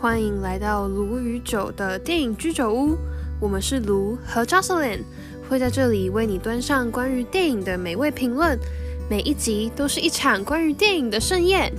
欢迎来到卢与酒的电影居酒屋。我们是卢和 Jocelyn，会在这里为你端上关于电影的美味评论。每一集都是一场关于电影的盛宴。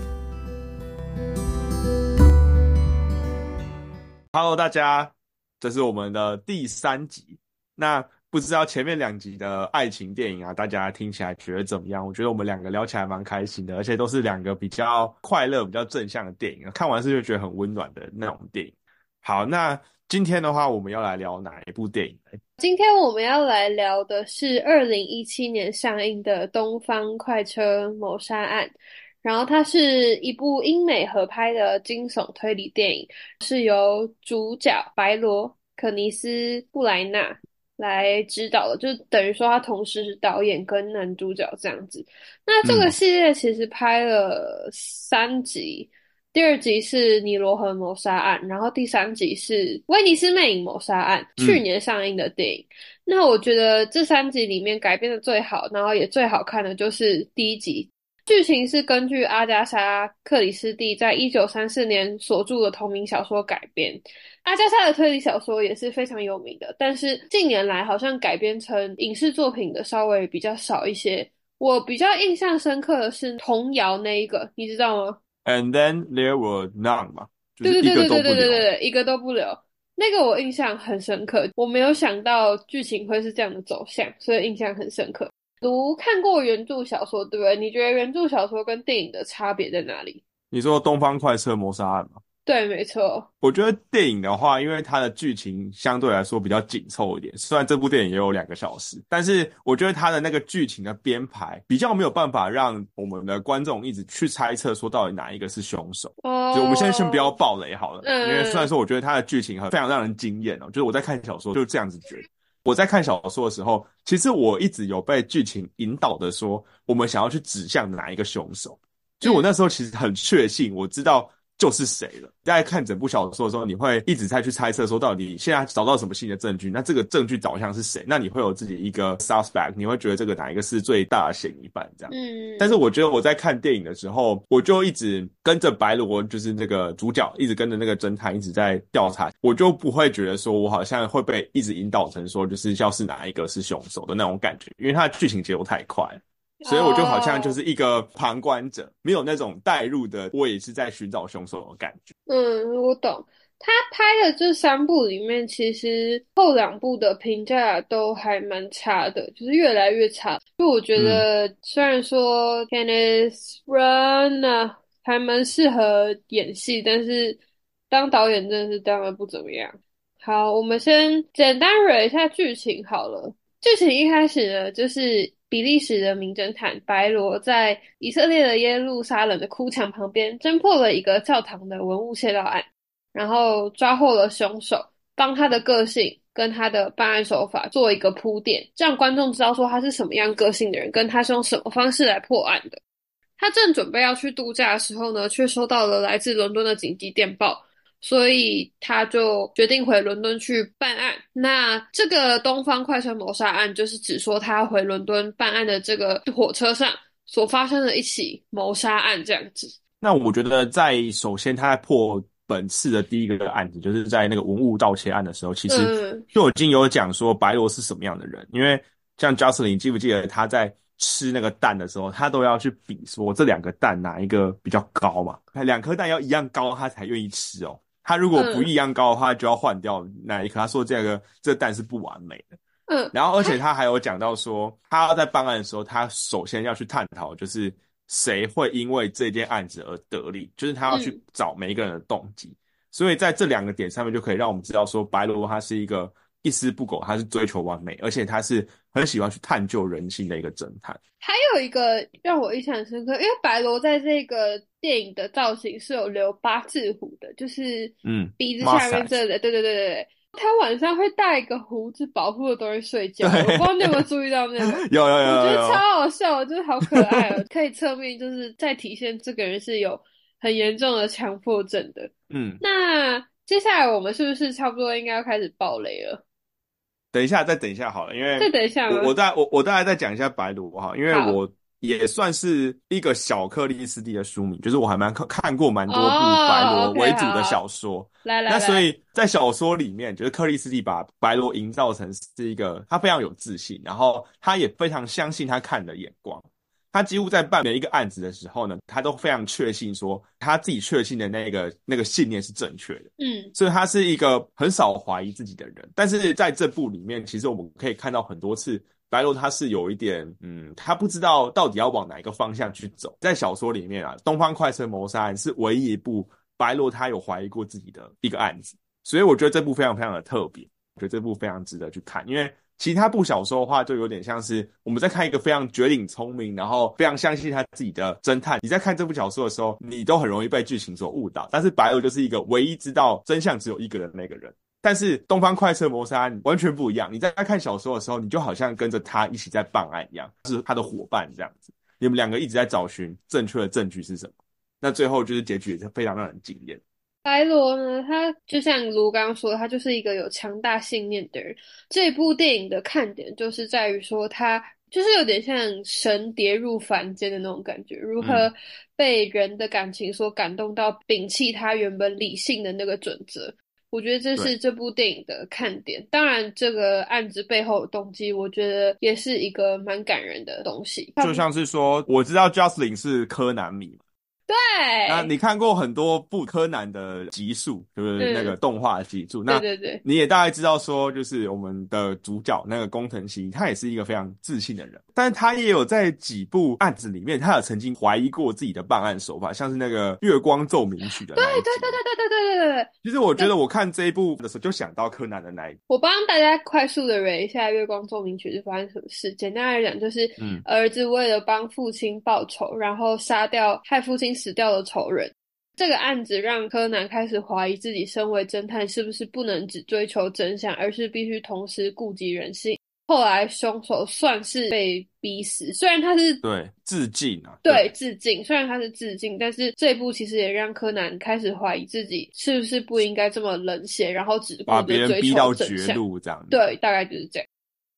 Hello，大家，这是我们的第三集。那不知道前面两集的爱情电影啊，大家听起来觉得怎么样？我觉得我们两个聊起来蛮开心的，而且都是两个比较快乐、比较正向的电影，看完是就觉得很温暖的那种电影。好，那今天的话，我们要来聊哪一部电影？今天我们要来聊的是二零一七年上映的《东方快车谋杀案》，然后它是一部英美合拍的惊悚推理电影，是由主角白罗可尼斯布莱纳来指导的，就等于说他同时是导演跟男主角这样子。那这个嗯系列其实拍了三集。第二集是尼罗河谋杀案，然后第三集是威尼斯魅影谋杀案，嗯去年上映的电影。那我觉得这三集里面改编的最好，然后也最好看的就是第一集。剧情是根据阿加莎·克里斯蒂在一九三四年所著的同名小说改编。阿加莎的推理小说也是非常有名的，但是近年来好像改编成影视作品的稍微比较少一些。我比较印象深刻的是童谣那一个，你知道吗？And then there were none 嘛，对对对对对。对对对，一个都不留。那个我印象很深刻，我没有想到剧情会是这样的走向，所以印象很深刻。读看过原著小说，对不对？你觉得原著小说跟电影的差别在哪里？你说《东方快车谋杀案》吗？对，没错，我觉得电影的话，因为它的剧情相对来说比较紧凑一点，虽然这部电影也有两个小时，但是我觉得它的那个剧情的编排比较没有办法让我们的观众一直去猜测说到底哪一个是凶手。哦，就我们先先不要暴雷好了，嗯因为虽然说我觉得它的剧情很非常让人惊艳哦，就是我在看小说就这样子觉得。我在看小说的时候，其实我一直有被剧情引导的说，我们想要去指向哪一个凶手。就我那时候其实很确信，我知道就是谁了。大家看整部小说的时候，你会一直在去猜测说，到底现在找到什么新的证据？那这个证据导向是谁？那你会有自己一个 suspect，你会觉得这个哪一个是最大的嫌疑犯这样。嗯，但是我觉得我在看电影的时候，我就一直跟着白罗，就是那个主角，一直跟着那个侦探，一直在调查，我就不会觉得说我好像会被一直引导成说就是要是哪一个是凶手的那种感觉，因为它的剧情节奏太快了。所以我就好像就是一个旁观者，没有那种带入的，我也是在寻找凶手的感觉。嗯，我懂。他拍的这三部里面，其实后两部的评价都还蛮差的，就是越来越差。就我觉得，虽然说 Kenneth Branagh 还蛮适合演戏，但是当导演真的是当然不怎么样。好，我们先简单蕊一下剧情好了。剧情一开始呢，就是比利时的名侦探白罗在以色列的耶路撒冷的哭墙旁边侦破了一个教堂的文物窃盗案，然后抓获了凶手，帮他的个性跟他的办案手法做一个铺垫，让观众知道说他是什么样个性的人，跟他是用什么方式来破案的。他正准备要去度假的时候呢，却收到了来自伦敦的紧急电报。所以他就决定回伦敦去办案。那这个东方快车谋杀案，就是指说他回伦敦办案的这个火车上所发生的一起谋杀案，这样子。那我觉得在首先他在破本次的第一个案子，就是在那个文物盗窃案的时候，其实嗯就已经有讲说白罗是什么样的人，因为像 Jocelyn，你记不记得他在吃那个蛋的时候，他都要去比说这两个蛋哪一个比较高嘛？两颗蛋要一样高，他才愿意吃哦。他如果不一样高的话，就要换掉那一颗。他说这个这蛋是不完美的。嗯，然后而且他还有讲到说，他要在办案的时候，他首先要去探讨就是谁会因为这件案子而得利，就是他要去嗯找每一个人的动机。所以在这两个点上面，就可以让我们知道说，白罗他是一个一丝不苟，他是追求完美，而且他是很喜欢去探究人性的一个侦探。还有一个让我印象很深刻，因为白罗在这个电影的造型是有留八字胡的，就是嗯鼻子下面这里，对对对对对。他晚上会带一个胡子保护的东西睡觉，我不知道你有没有注意到那个。有有有我觉得超好笑，就是好可爱哦，可以侧面就是在体现这个人是有很严重的强迫症的。嗯，那接下来我们是不是差不多应该要开始爆雷了？等一下再等一下好了，因为再等一下我我再我我大概再讲一下白罗哈，因为我也算是一个小克里斯蒂的书迷，就是我还蛮看看过蛮多部哦白罗为主的小说。来来来，那所以在小说里面，就是克里斯蒂把白罗营造成是一个他非常有自信，然后他也非常相信他看的眼光。他几乎在办每一个案子的时候呢，他都非常确信说他自己确信的那个那个信念是正确的。嗯所以他是一个很少怀疑自己的人。但是在这部里面，其实我们可以看到很多次，白罗他是有一点，嗯，他不知道到底要往哪一个方向去走。在小说里面啊，《东方快车谋杀案》是唯一一部白罗他有怀疑过自己的一个案子，所以我觉得这部非常非常的特别，我觉得这部非常值得去看，因为。其他部小说的话，就有点像是我们在看一个非常绝顶聪明，然后非常相信他自己的侦探。你在看这部小说的时候，你都很容易被剧情所误导。但是白罗就是一个唯一知道真相只有一个人的那个人。但是东方快车谋杀案完全不一样。你在看小说的时候，你就好像跟着他一起在办案一样，是他的伙伴这样子。你们两个一直在找寻正确的证据是什么。那最后就是结局也是非常让人惊艳。白罗呢，他就像卢刚刚说，他就是一个有强大信念的人。这部电影的看点就是在于说，他就是有点像神跌入凡间的那种感觉，如何被人的感情所感动到，摒弃他原本理性的那个准则。我觉得这是这部电影的看点。当然，这个案子背后的动机，我觉得也是一个蛮感人的东西。就像是说，我知道 Justin 是柯南迷嘛。对，那你看过很多部柯南的集数，就是那个动画集数。那对对对，你也大概知道说，就是我们的主角那个工藤新一，他也是一个非常自信的人，但是他也有在几部案子里面，他有曾经怀疑过自己的办案手法，像是那个月光奏鸣曲的。对对对对对对对对对。其实我觉得我看这一部的时候，就想到柯南的那一部。我帮大家快速的捋一下《月光奏鸣曲》是发生什么事。简单来讲，就是嗯儿子为了帮父亲报仇，然后杀掉害父亲死掉的仇人。这个案子让柯南开始怀疑自己身为侦探是不是不能只追求真相，而是必须同时顾及人性。后来凶手算是被逼死，虽然他是对致敬啊，对致敬，虽然他是致敬，但是这一部其实也让柯南开始怀疑自己是不是不应该这么冷血，然后只顾把别人着追逼到绝。路这样。，对，大概就是这样。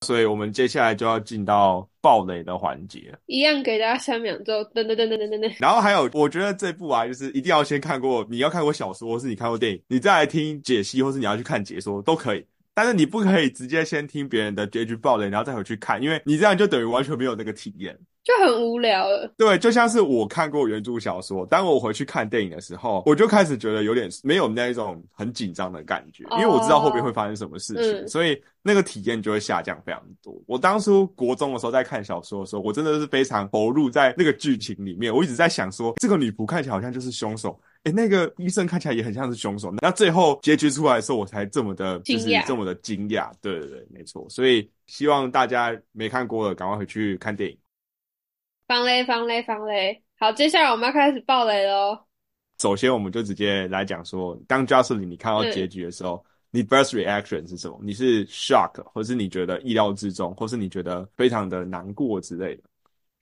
所以我们接下来就要进到暴雷的环节。一样给大家三秒钟，噔噔噔噔噔噔噔。然后还有，我觉得这部啊，就是一定要先看过，你要看过小说，或是你看过电影，你再来听解析，或是你要去看解说都可以。但是你不可以直接先听别人的结局爆雷，然后再回去看，因为你这样就等于完全没有那个体验。就很无聊了。对，就像是我看过原著小说，当我回去看电影的时候，我就开始觉得有点没有那一种很紧张的感觉，因为我知道后面会发生什么事情，嗯所以那个体验就会下降非常多。我当初国中的时候在看小说的时候，我真的是非常投入在那个剧情里面，我一直在想说，这个女仆看起来好像就是凶手。诶，那个医生看起来也很像是凶手。那最后结局出来的时候，我才这么的，就是这么的惊讶。对对对，没错。所以希望大家没看过的，赶快回去看电影。防雷，防雷，防雷。好，接下来我们要开始爆雷喽。首先，我们就直接来讲说，当 Jocelyn 你看到嗯结局的时候，你 first reaction 是什么？你是 shock，或是你觉得意料之中，或是你觉得非常的难过之类的？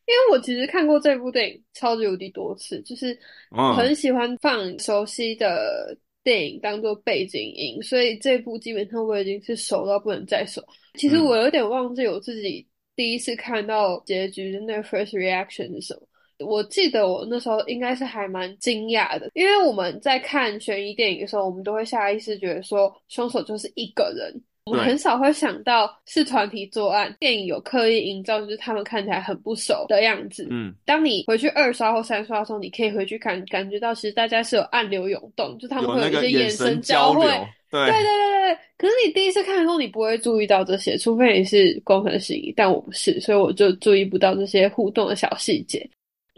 因为我其实看过这部电影超级无敌多次，就是嗯很喜欢放熟悉的电影当做背景音，所以这部基本上我已经是熟到不能再熟。其实嗯我有点忘记我自己第一次看到结局的那个 first reaction 是什么。我记得我那时候应该是还蛮惊讶的，因为我们在看悬疑电影的时候，我们都会下意识觉得说凶手就是一个人，我们很少会想到是团体作案。电影有刻意营造就是他们看起来很不熟的样子。嗯，当你回去二刷或三刷的时候，你可以回去感感觉到，其实大家是有暗流涌动，就他们会有一些眼神交汇。流，对对对对对对，可是你第一次看的时候，你不会注意到这些，除非你是工程师，但我不是，所以我就注意不到这些互动的小细节。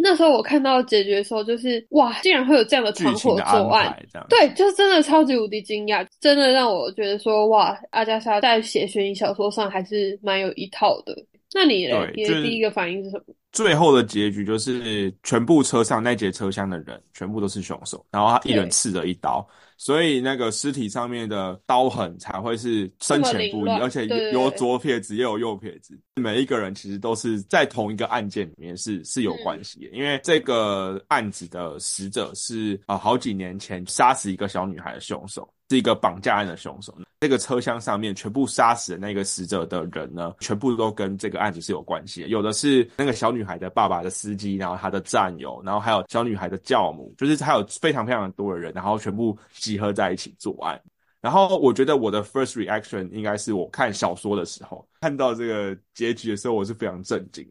那时候我看到解决的时候，就是哇，竟然会有这样的剧团伙作案。对，就是真的超级无敌惊讶，真的让我觉得说哇，阿加莎在写悬疑小说上还是蛮有一套的。那你？你的第一个反应是什么？最后的结局就是全部车上那节车厢的人全部都是凶手，然后他一人刺了一刀，所以那个尸体上面的刀痕才会是深浅不一，而且有左撇子也有右撇子，每一个人其实都是在同一个案件里面是是有关系的，因为这个案子的死者是啊、呃好几年前杀死一个小女孩的凶手。是一个绑架案的凶手。这个车厢上面全部杀死的那个死者的人呢，全部都跟这个案子是有关系。有的是那个小女孩的爸爸的司机，然后他的战友，然后还有小女孩的教母，就是还有非常非常多的人，然后全部集合在一起作案。然后我觉得我的 first reaction 应该是我看小说的时候看到这个结局的时候，我是非常震惊。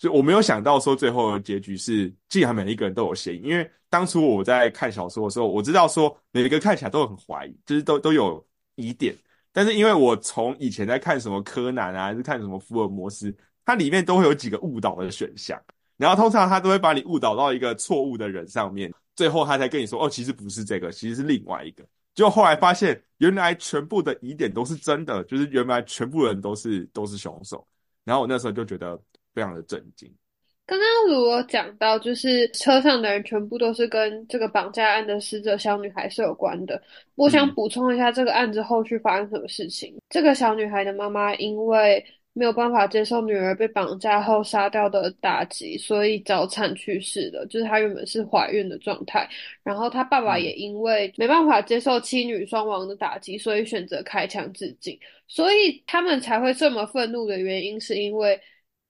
所以我没有想到说最后的结局是，竟然每一个人都有嫌疑，因为当初我在看小说的时候，我知道说每一个看起来都很怀疑，就是都都有。疑点，但是因为我从以前在看什么柯南啊，还是看什么福尔摩斯，它里面都会有几个误导的选项，然后通常他都会把你误导到一个错误的人上面，最后他才跟你说，哦，其实不是这个，其实是另外一个。就后来发现，原来全部的疑点都是真的，就是原来全部人都是都是凶手。然后我那时候就觉得非常的震惊。刚刚如果讲到，就是车上的人全部都是跟这个绑架案的死者小女孩是有关的。我想补充一下，这个案子后续发生什么事情。这个小女孩的妈妈因为没有办法接受女儿被绑架后杀掉的打击，所以早产去世的。就是她原本是怀孕的状态，然后她爸爸也因为没办法接受妻女双亡的打击，所以选择开枪自尽。所以他们才会这么愤怒的原因，是因为。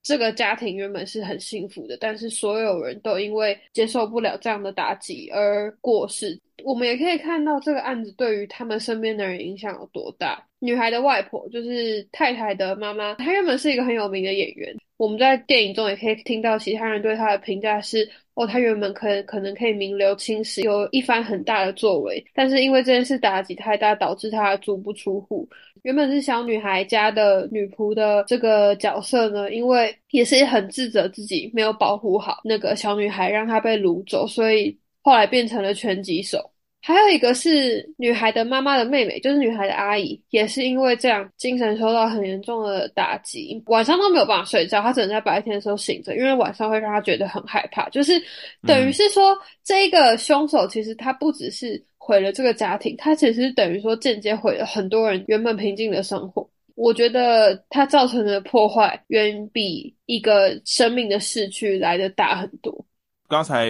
这个家庭原本是很幸福的，但是所有人都因为接受不了这样的打击而过世。我们也可以看到这个案子对于他们身边的人影响有多大。女孩的外婆就是太太的妈妈，她原本是一个很有名的演员。我们在电影中也可以听到其他人对她的评价是：哦，她原本可可能可以名留青史，有一番很大的作为，但是因为这件事打击太大，导致她足不出户。原本是小女孩家的女仆的这个角色呢，因为也是很自责自己没有保护好那个小女孩，让她被掳走，所以后来变成了拳击手。还有一个是女孩的妈妈的妹妹，就是女孩的阿姨，也是因为这样精神受到很严重的打击，晚上都没有办法睡觉，她只能在白天的时候醒着，因为晚上会让她觉得很害怕。就是等于是说，这一个凶手其实他不只是毁了这个家庭，他其实等于说间接毁了很多人原本平静的生活。我觉得他造成的破坏远比一个生命的逝去来的大很多。刚才。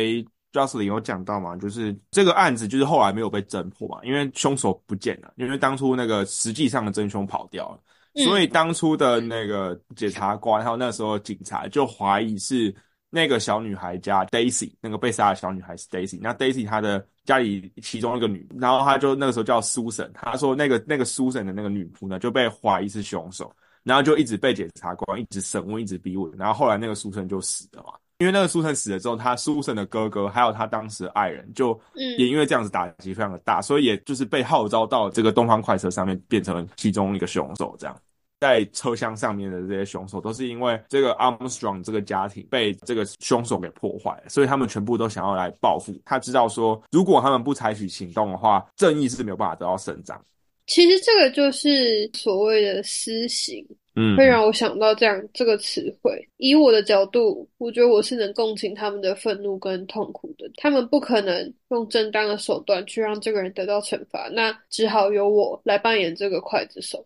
Jocelyn 有讲到嘛，就是这个案子就是后来没有被侦破嘛，因为凶手不见了，因为当初那个实际上的真凶跑掉了，所以当初的那个检察官还有那时候警察就怀疑是那个小女孩家 Daisy 那个被杀的小女孩是 Daisy，那 Daisy 她的家里其中一个女，然后她就那个时候叫 Susan，她说那个那个 Susan 的那个女仆呢就被怀疑是凶手，然后就一直被检察官一直审问，一直逼问，然后后来那个 Susan 就死了嘛。因为那个苏珊死了之后，他苏珊的哥哥还有他当时的爱人，就也因为这样子打击非常的大，所以也就是被号召到这个东方快车上面，变成了其中一个凶手。这样，在车厢上面的这些凶手，都是因为这个 Armstrong 这个家庭被这个凶手给破坏，所以他们全部都想要来报复。他知道说，如果他们不采取行动的话，正义是没有办法得到伸张。其实这个就是所谓的私刑。嗯，会让我想到这样这个词汇。以我的角度，我觉得我是能共情他们的愤怒跟痛苦的。他们不可能用正当的手段去让这个人得到惩罚，那只好由我来扮演这个刽子手。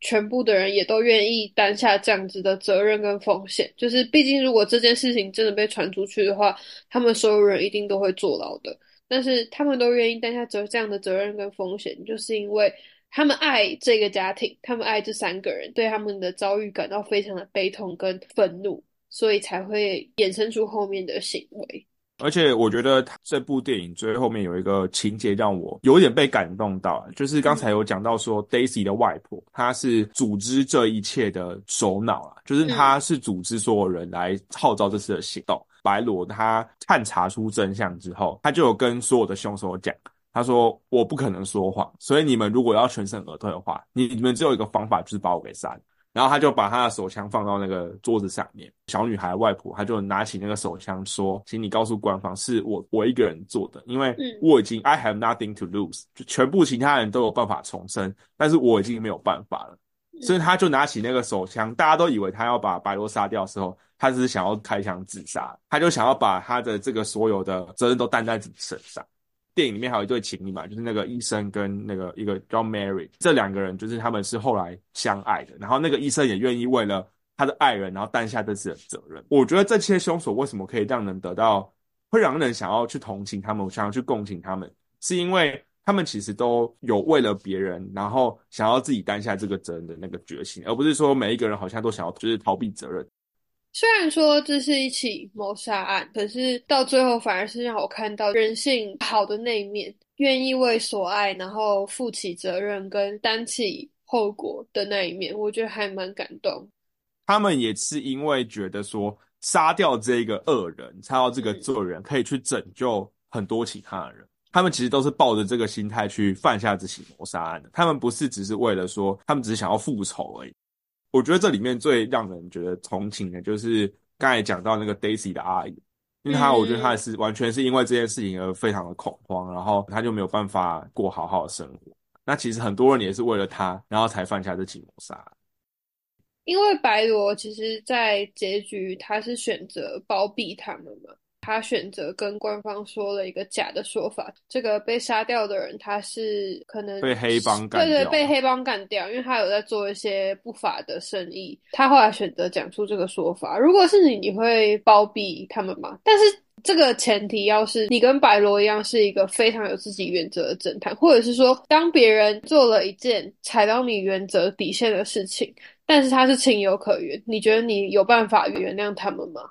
全部的人也都愿意担下这样子的责任跟风险。就是，毕竟如果这件事情真的被传出去的话，他们所有人一定都会坐牢的。但是，他们都愿意担下责这样的责任跟风险，就是因为。他们爱这个家庭，他们爱这三个人，对他们的遭遇感到非常的悲痛跟愤怒，所以才会衍生出后面的行为。而且我觉得这部电影最后面有一个情节让我有点被感动到，就是刚才有讲到说，Daisy 的外婆，她是组织这一切的首脑啊，就是她是组织所有人来号召这次的行动。白罗他探查出真相之后，他就有跟所有的凶手讲。他说：“我不可能说谎，所以你们如果要全身而退的话，你你们只有一个方法，就是把我给杀了。”然后他就把他的手枪放到那个桌子上面。小女孩外婆，他就拿起那个手枪说：“请你告诉官方，是我我一个人做的，因为我已经 I have nothing to lose，就全部其他人都有办法重生，但是我已经没有办法了。”所以他就拿起那个手枪，大家都以为他要把白罗杀掉的时候，他只是想要开枪自杀，他就想要把他的这个所有的责任都担在自己身上。电影里面还有一对情侣嘛，就是那个医生跟那个一个叫 Mary，这两个人就是他们是后来相爱的。然后那个医生也愿意为了他的爱人，然后担下这次的责任。我觉得这些凶手为什么可以让人得到，会让人想要去同情他们，想要去共情他们，是因为他们其实都有为了别人，然后想要自己担下这个责任的那个决心，而不是说每一个人好像都想要就是逃避责任。虽然说这是一起谋杀案，可是到最后反而是让我看到人性好的那一面，愿意为所爱然后负起责任跟担起后果的那一面，我觉得还蛮感动。他们也是因为觉得说杀掉这个恶人，杀掉这个罪人，可以去拯救很多其他的人。他们其实都是抱着这个心态去犯下这起谋杀案的。他们不是只是为了说，他们只是想要复仇而已。我觉得这里面最让人觉得同情的，就是刚才讲到那个 Daisy 的阿姨，因为她我觉得她是完全是因为这件事情而非常的恐慌，然后她就没有办法过好好的生活。那其实很多人也是为了她，然后才犯下这起谋杀。因为白罗其实，在结局他是选择包庇他们嘛。他选择跟官方说了一个假的说法，这个被杀掉的人他是可能被黑帮干掉，对对，被黑帮干掉，因为他有在做一些不法的生意。他后来选择讲出这个说法。如果是你，你会包庇他们吗？但是这个前提要是你跟白罗一样是一个非常有自己原则的侦探，或者是说，当别人做了一件踩到你原则底线的事情，但是他是情有可原，你觉得你有办法原谅他们吗？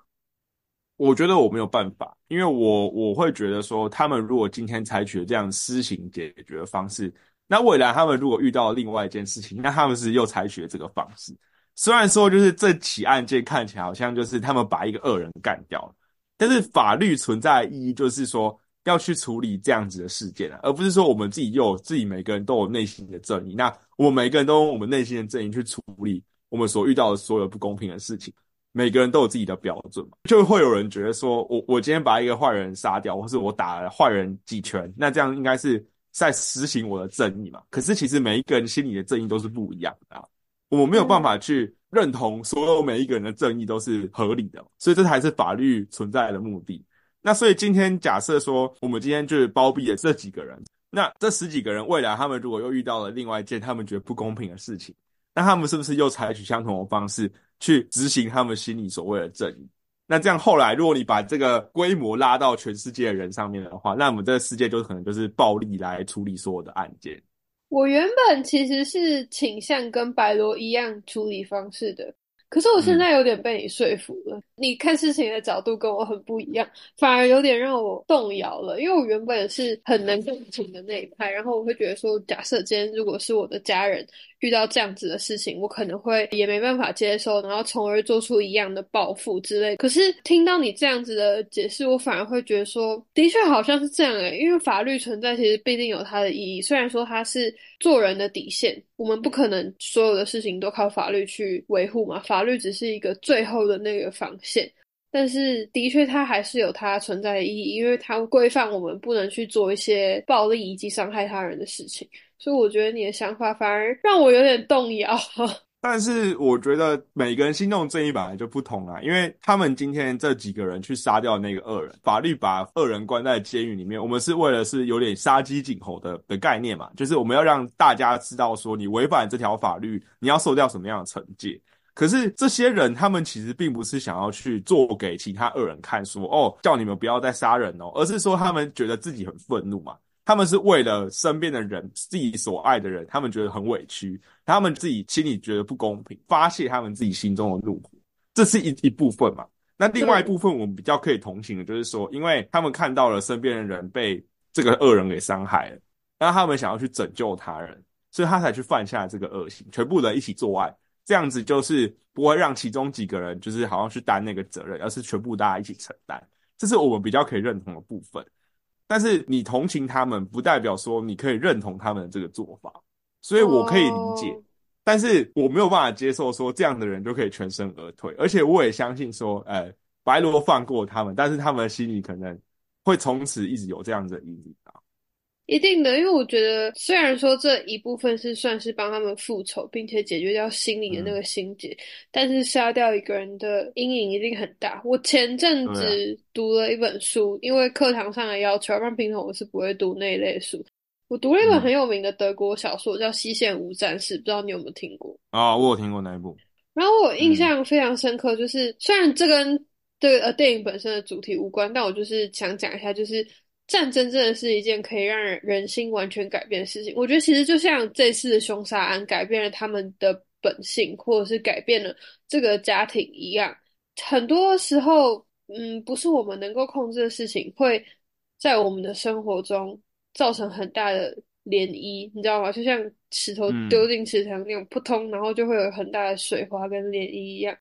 我觉得我没有办法，因为我我会觉得说，他们如果今天采取了这样私刑解决的方式，那未来他们如果遇到另外一件事情，那他们是又采取了这个方式。虽然说就是这起案件看起来好像就是他们把一个恶人干掉了，但是法律存在的意义就是说要去处理这样子的事件啊，而不是说我们自己又有自己每个人都有内心的正义，那我们每个人都用我们内心的正义去处理我们所遇到的所有不公平的事情。每个人都有自己的标准嘛，就会有人觉得说，我我今天把一个坏人杀掉，或是我打了坏人几拳，那这样应该是在实行我的正义嘛？可是其实每一个人心里的正义都是不一样的，我们没有办法去认同所有每一个人的正义都是合理的，所以这才是法律存在的目的。那所以今天假设说，我们今天就是包庇了这几个人，那这十几个人未来他们如果又遇到了另外一件他们觉得不公平的事情，那他们是不是又采取相同的方式？去执行他们心里所谓的正义。那这样后来，如果你把这个规模拉到全世界的人上面的话，那我们这个世界就可能就是暴力来处理所有的案件。我原本其实是倾向跟白罗一样处理方式的。可是我现在有点被你说服了，你看事情的角度跟我很不一样，反而有点让我动摇了。因为我原本是很能共情的那一派，然后我会觉得说，假设今天如果是我的家人遇到这样子的事情，我可能会也没办法接受，然后从而做出一样的报复之类。可是听到你这样子的解释，我反而会觉得说，的确好像是这样诶，因为法律存在其实必定有它的意义，虽然说它是做人的底线，我们不可能所有的事情都靠法律去维护嘛。法律只是一个最后的那个防线，但是的确它还是有它存在的意义，因为它规范我们不能去做一些暴力以及伤害他人的事情。所以我觉得你的想法反而让我有点动摇。但是我觉得每个人心中正义本来就不同啊，因为他们今天这几个人去杀掉那个恶人，法律把恶人关在监狱里面，我们是为了是有点杀鸡儆猴的的概念嘛，就是我们要让大家知道说你违反这条法律，你要受掉什么样的惩戒。可是这些人他们其实并不是想要去做给其他恶人看，说哦叫你们不要再杀人哦，而是说他们觉得自己很愤怒嘛。他们是为了身边的人，自己所爱的人，他们觉得很委屈，他们自己心里觉得不公平，发泄他们自己心中的怒火，这是一一部分嘛？那另外一部分，我们比较可以同情的，就是说，因为他们看到了身边的人被这个恶人给伤害了，那他们想要去拯救他人，所以他才去犯下这个恶行，全部人一起作案，这样子就是不会让其中几个人就是好像去担那个责任，而是全部大家一起承担，这是我们比较可以认同的部分。但是你同情他们，不代表说你可以认同他们的这个做法，所以我可以理解，但是我没有办法接受说这样的人就可以全身而退，而且我也相信说，呃，白罗放过他们，但是他们的心里可能会从此一直有这样子的阴影啊。一定的，因为我觉得，虽然说这一部分是算是帮他们复仇，并且解决掉心里的那个心结，但是杀掉一个人的阴影一定很大。我前阵子读了一本书，因为课堂上的要求，不然平常我是不会读那一类书。我读了一本很有名的德国小说，叫《西线无战事》，不知道你有没有听过？啊，我有听过那一部。然后我印象非常深刻，就是虽然这跟这个呃电影本身的主题无关，但我就是想讲一下，就是。战争真的是一件可以让人人心完全改变的事情。我觉得其实就像这次的凶杀案改变了他们的本性，或者是改变了这个家庭一样，很多时候，嗯，不是我们能够控制的事情，会在我们的生活中造成很大的涟漪，你知道吗？就像石头丢进池塘那种扑通，然后就会有很大的水花跟涟漪一样。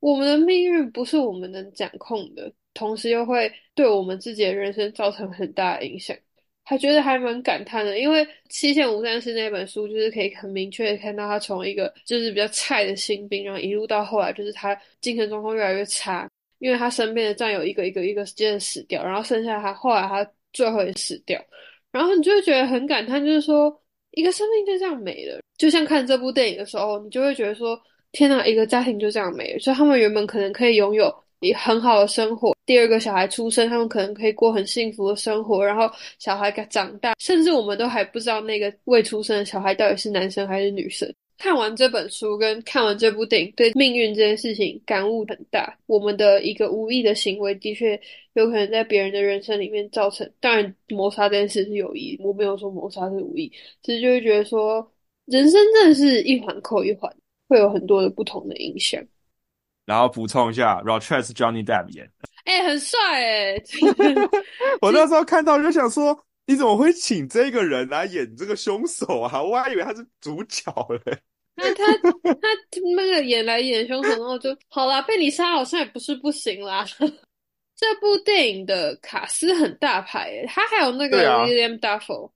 我们的命运不是我们能掌控的。同时又会对我们自己的人生造成很大的影响，还觉得还蛮感叹的。因为《七线无战事》那本书，就是可以很明确的看到他从一个就是比较菜的新兵，然后一路到后来，就是他精神状况越来越差，因为他身边的战友一个一个一个接着死掉，然后剩下他后来他最后也死掉，然后你就会觉得很感叹，就是说一个生命就这样没了。就像看这部电影的时候，你就会觉得说，天哪，一个家庭就这样没了，所以他们原本可能可以拥有。以很好的生活，第二个小孩出生，他们可能可以过很幸福的生活。然后小孩长大，甚至我们都还不知道那个未出生的小孩到底是男生还是女生。看完这本书跟看完这部电影，对命运这件事情感悟很大。我们的一个无意的行为，的确有可能在别人的人生里面造成。当然，谋杀这件事是有意，我没有说谋杀是无意，其实就会觉得说，人生真的是一环扣一环，会有很多的不同的影响。然后补充一下 r o c h e s Johnny Depp 演，哎，很帅哎！我那时候看到就想说，你怎么会请这个人来演这个凶手啊？我还以为他是主角嘞。那他他那个演来演凶手，然后就好啦，被你杀好像也不是不行啦。这部电影的卡斯很大牌，他还有那个 William Duffel，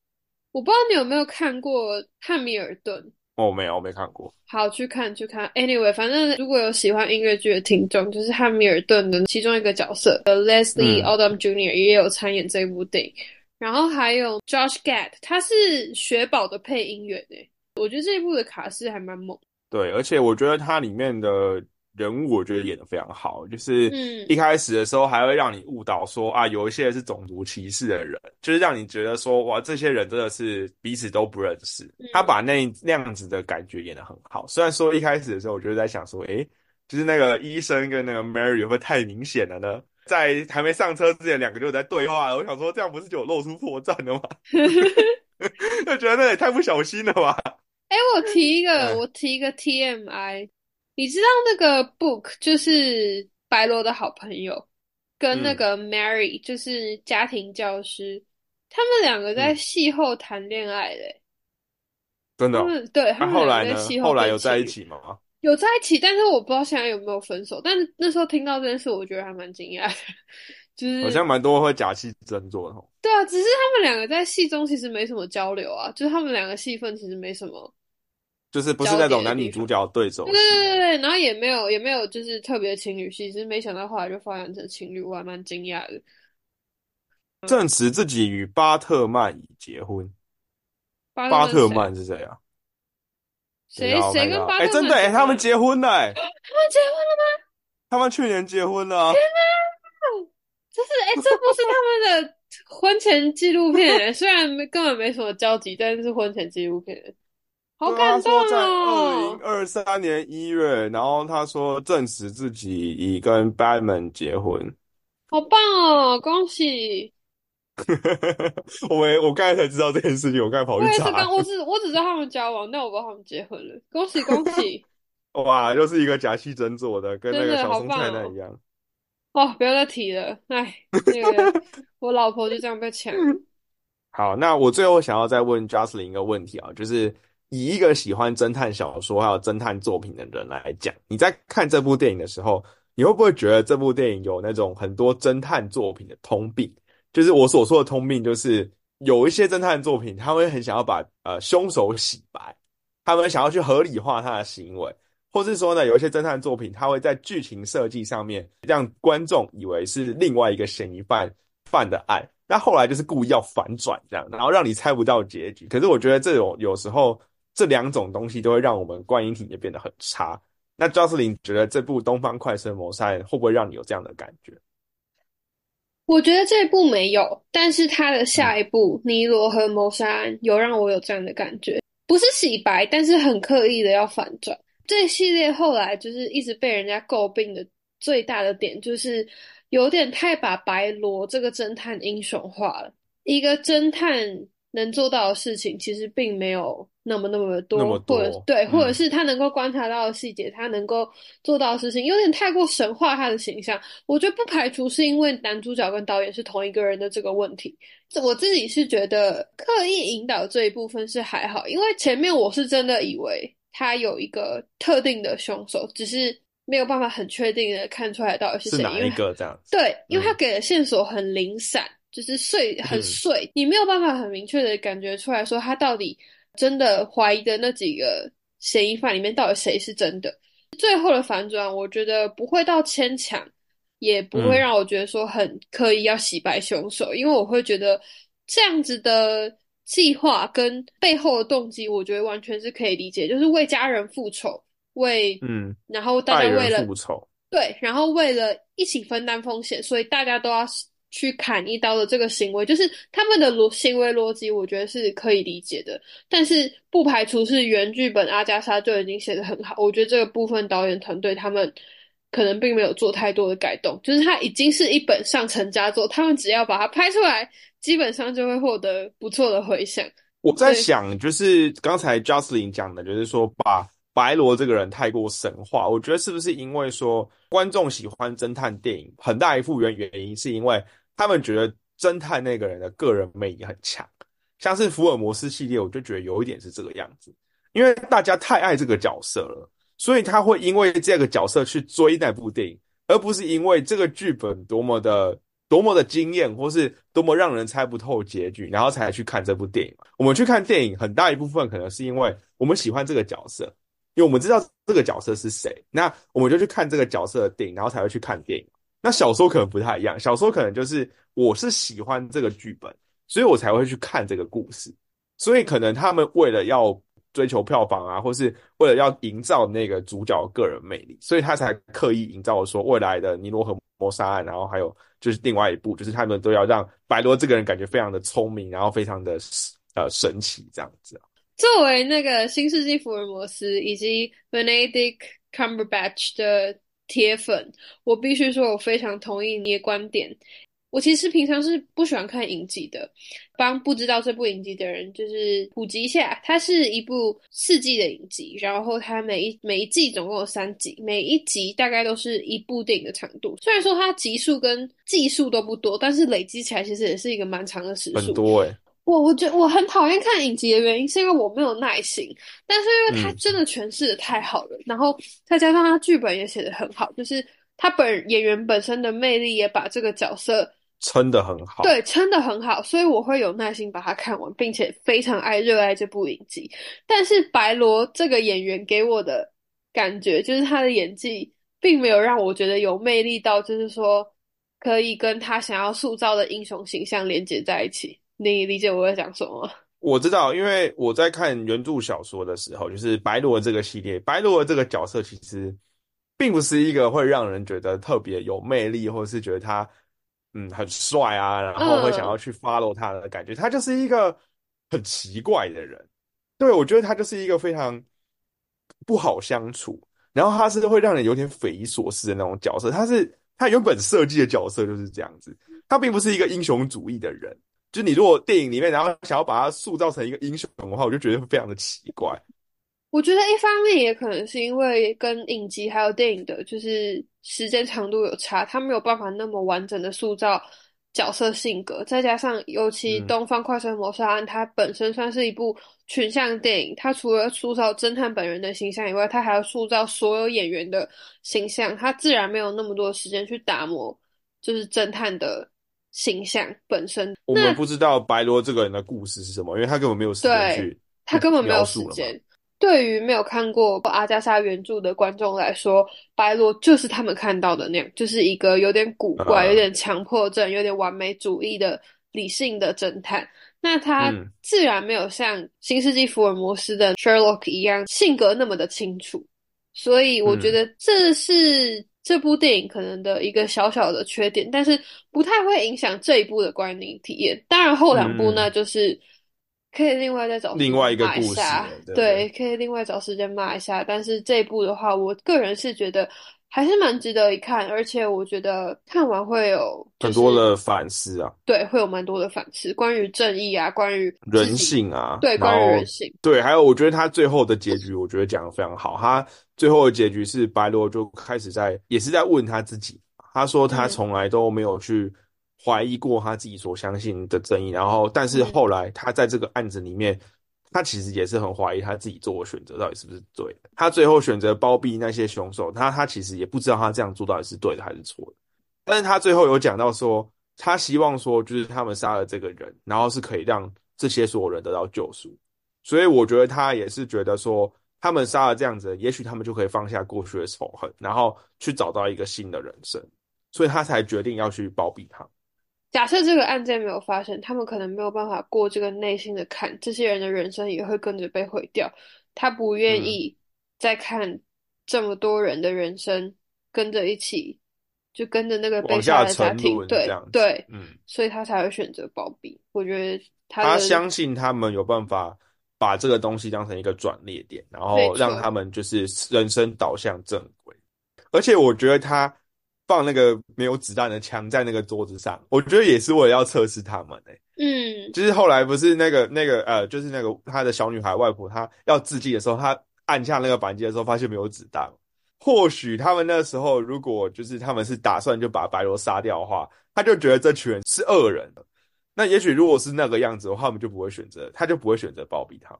我不知道你有没有看过《汉密尔顿》。哦，没有，我没看过。好，去看，去看。Anyway，反正如果有喜欢音乐剧的听众，就是汉密尔顿的其中一个角色，Leslie Odom Jr. 也有参演这部电影。然后还有 Josh Gad，他是雪宝的配音员诶。我觉得这一部的卡斯还蛮猛。对，而且我觉得它里面的。人物我觉得演的非常好，就是一开始的时候还会让你误导说啊，有一些是种族歧视的人，就是让你觉得说哇，这些人真的是彼此都不认识。他把那那样子的感觉演的很好。虽然说一开始的时候，我就在想说，诶，就是那个医生跟那个 Mary 会不会太明显了呢？在还没上车之前，两个就在对话。我想说，这样不是就有露出破绽了吗？就觉得那也太不小心了吧？哎，我提一个，我提一个 TMI。你知道那个 Book 就是白罗的好朋友，跟那个 Mary 就是家庭教师，他们两个在戏后谈恋爱的，真的？对，他们后来呢？后来有在一起吗？有在一起，但是我不知道现在有没有分手。但是那时候听到这件事，我觉得还蛮惊讶的，就是好像蛮多会假戏真做的。对啊，只是他们两个在戏中其实没什么交流啊，就是他们两个戏份其实没什么。就是不是那种男女主角对手，对对对对，然后也没有也没有就是特别情侣戏，只是没想到后来就发展成情侣，我还蛮惊讶的。证实自己与巴特曼已结婚，巴特曼是谁啊？谁谁跟巴特？哎，真的哎，他们结婚了哎，他们结婚了吗？他们去年结婚了。天哪，这是哎，这不是他们的婚前纪录片，虽然根本没什么交集，但是婚前纪录片。好感动哦！在二零二三年一月，然后他说证实自己已跟 Batman 结婚，好棒哦！恭喜！我我刚才才知道这件事情，我刚才跑去查。我我只我只知道他们交往，但我不知道他们结婚了。恭喜恭喜！哇，又是一个假戏真做的，跟那个小松菜奈一样。哦，不要再提了，哎，那个 我老婆就这样被抢。好，那我最后想要再问 Justin 一个问题啊，就是。以一个喜欢侦探小说还有侦探作品的人来讲，你在看这部电影的时候，你会不会觉得这部电影有那种很多侦探作品的通病？就是我所说的通病，就是有一些侦探作品，他会很想要把呃凶手洗白，他们想要去合理化他的行为，或是说呢，有一些侦探作品，他会在剧情设计上面让观众以为是另外一个嫌疑犯犯的案，那后来就是故意要反转这样，然后让你猜不到结局。可是我觉得这种有时候。这两种东西都会让我们观影体验变得很差。那赵斯林觉得这部《东方快车谋杀案》会不会让你有这样的感觉？我觉得这部没有，但是他的下一部《尼罗河谋杀案》有让我有这样的感觉，不是洗白，但是很刻意的要反转。这系列后来就是一直被人家诟病的最大的点，就是有点太把白罗这个侦探英雄化了。一个侦探能做到的事情，其实并没有那么那么的多，么多或者对，嗯或者是他能够观察到的细节，他能够做到的事情，有点太过神化他的形象。我觉得不排除是因为男主角跟导演是同一个人的这个问题。这我自己是觉得刻意引导这一部分是还好，因为前面我是真的以为他有一个特定的凶手，只是没有办法很确定的看出来到底是谁，是哪一个这样子？对，因为他嗯给的线索很零散，就是碎很嗯碎，你没有办法很明确的感觉出来说他到底真的怀疑的那几个嫌疑犯里面到底谁是真的。最后的反转，我觉得不会到牵强，也不会嗯。让我觉得说很刻意要洗白凶手，因为我会觉得这样子的计划跟背后的动机，我觉得完全是可以理解，就是为家人复仇，为嗯，然后大家为了复仇，对，然后为了一起分担风险，所以大家都要去砍一刀的这个行为，就是他们的逻行为逻辑，我觉得是可以理解的。但是不排除是原剧本阿加莎就已经写得很好，我觉得这个部分导演团队他们可能并没有做太多的改动，就是它已经是一本上乘佳作，他们只要把它拍出来，基本上就会获得不错的回响。我在想，就是刚才 Jocelyn 讲的，就是说把白罗这个人太过神话，我觉得是不是因为说观众喜欢侦探电影，很大一部分原因是因为他们觉得侦探那个人的个人魅力很强，像是福尔摩斯系列，我就觉得有一点是这个样子，因为大家太爱这个角色了，所以他会因为这个角色去追那部电影，而不是因为这个剧本多么的多么的惊艳，或是多么让人猜不透结局，然后才去看这部电影。我们去看电影，很大一部分可能是因为我们喜欢这个角色，因为我们知道这个角色是谁，那我们就去看这个角色的电影，然后才会去看电影。那小说可能不太一样，小说可能就是我是喜欢这个剧本，所以我才会去看这个故事。所以可能他们为了要追求票房啊，或是为了要营造那个主角个人魅力，所以他才刻意营造说未来的尼罗河谋杀案，然后还有就是另外一部，就是他们都要让白罗这个人感觉非常的聪明，然后非常的呃神奇这样子。作为那个新世纪福尔摩斯以及 Benedict Cumberbatch 的铁粉，我必须说，我非常同意你的观点。我其实平常是不喜欢看影集的，帮不知道这部影集的人就是普及一下，它是一部四季的影集，然后它每一每一季总共有三集，每一集大概都是一部电影的长度。虽然说它集数跟季数都不多，但是累积起来其实也是一个蛮长的时数。很多诶、欸我我觉得我很讨厌看影集的原因，是因为我没有耐心，但是因为他嗯真的诠释的太好了，然后再加上他剧本也写的很好，就是他本演员本身的魅力也把这个角色撑得很好。对撑得很好，所以我会有耐心把它看完，并且非常爱热爱这部影集。但是白罗这个演员给我的感觉，就是他的演技并没有让我觉得有魅力到，就是说可以跟他想要塑造的英雄形象连接在一起。你理解我在讲什么？我知道，因为我在看原著小说的时候，就是白罗这个系列，白罗这个角色其实并不是一个会让人觉得特别有魅力，或者是觉得他嗯很帅啊，然后会想要去 follow 他的感觉。他就是一个很奇怪的人，对我觉得他就是一个非常不好相处，然后他是会让人有点匪夷所思的那种角色。他是他原本设计的角色就是这样子，他并不是一个英雄主义的人。就你如果电影里面，然后想要把它塑造成一个英雄的话，我就觉得会非常的奇怪。我觉得一方面也可能是因为跟影集还有电影的，就是时间长度有差，他没有办法那么完整的塑造角色性格，再加上尤其嗯《东方快车谋杀案》，它本身算是一部群像电影，它除了塑造侦探本人的形象以外，它还要塑造所有演员的形象，它自然没有那么多时间去打磨，就是侦探的形象本身。我们不知道白罗这个人的故事是什么，因为他根本没有时间去，他根本没有时间。对于没有看过阿加莎原著的观众来说，白罗就是他们看到的那样，就是一个有点古怪、嗯有点强迫症、有点完美主义的理性的侦探。那他嗯自然没有像新世纪福尔摩斯的 Sherlock 一样性格那么的清楚，所以我觉嗯得这是这部电影可能的一个小小的缺点，但是不太会影响这一部的观影体验。当然后两部呢，就是可以另外再找另外一个骂故事对，可以另外找时间骂一下。但是这一部的话，我个人是觉得还是蛮值得一看，而且我觉得看完会有、就是、很多的反思啊，对，会有蛮多的反思，关于正义啊，关于人性啊，对，然关于人性，对，还有我觉得他最后的结局，我觉得讲的非常好。他最后的结局是白罗就开始在，也是在问他自己。他说他嗯从来都没有去怀疑过他自己所相信的正义，然后但是嗯后来他在这个案子里面，他其实也是很怀疑他自己做的选择到底是不是对的。他最后选择包庇那些凶手，他他其实也不知道他这样做到底是对的还是错的。但是他最后有讲到说，他希望说，就是他们杀了这个人，然后是可以让这些所有人得到救赎。所以我觉得他也是觉得说，他们杀了这样子，也许他们就可以放下过去的仇恨，然后去找到一个新的人生。所以他才决定要去包庇他。假设这个案件没有发生，他们可能没有办法过这个内心的坎，这些人的人生也会跟着被毁掉。他不愿嗯意再看这么多人的人生跟着一起，就跟着那个被下沉的家庭，对对，嗯，所以他才会选择包庇。我觉得他他相信他们有办法把这个东西当成一个转捩点，然后让他们就是人生导向正轨。而且我觉得他放那个没有子弹的枪在那个桌子上，我觉得也是为了要测试他们诶、嗯就是后来不是那个那个呃，就是那个他的小女孩外婆，她要自尽的时候，她按下那个扳机的时候，发现没有子弹。或许他们那时候如果就是他们是打算就把白罗杀掉的话，他就觉得这群人是恶人了。那也许如果是那个样子的话，他们就不会选择，他就不会选择包庇他。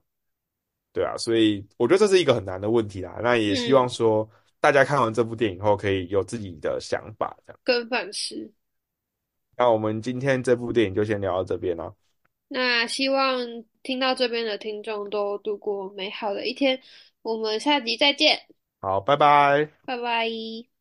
对啊，所以我觉得这是一个很难的问题啦。那也希望说大家看完这部电影后可以有自己的想法，这样。跟反思。那我们今天这部电影就先聊到这边了。那希望听到这边的听众都度过美好的一天。我们下集再见，好，拜拜。拜拜。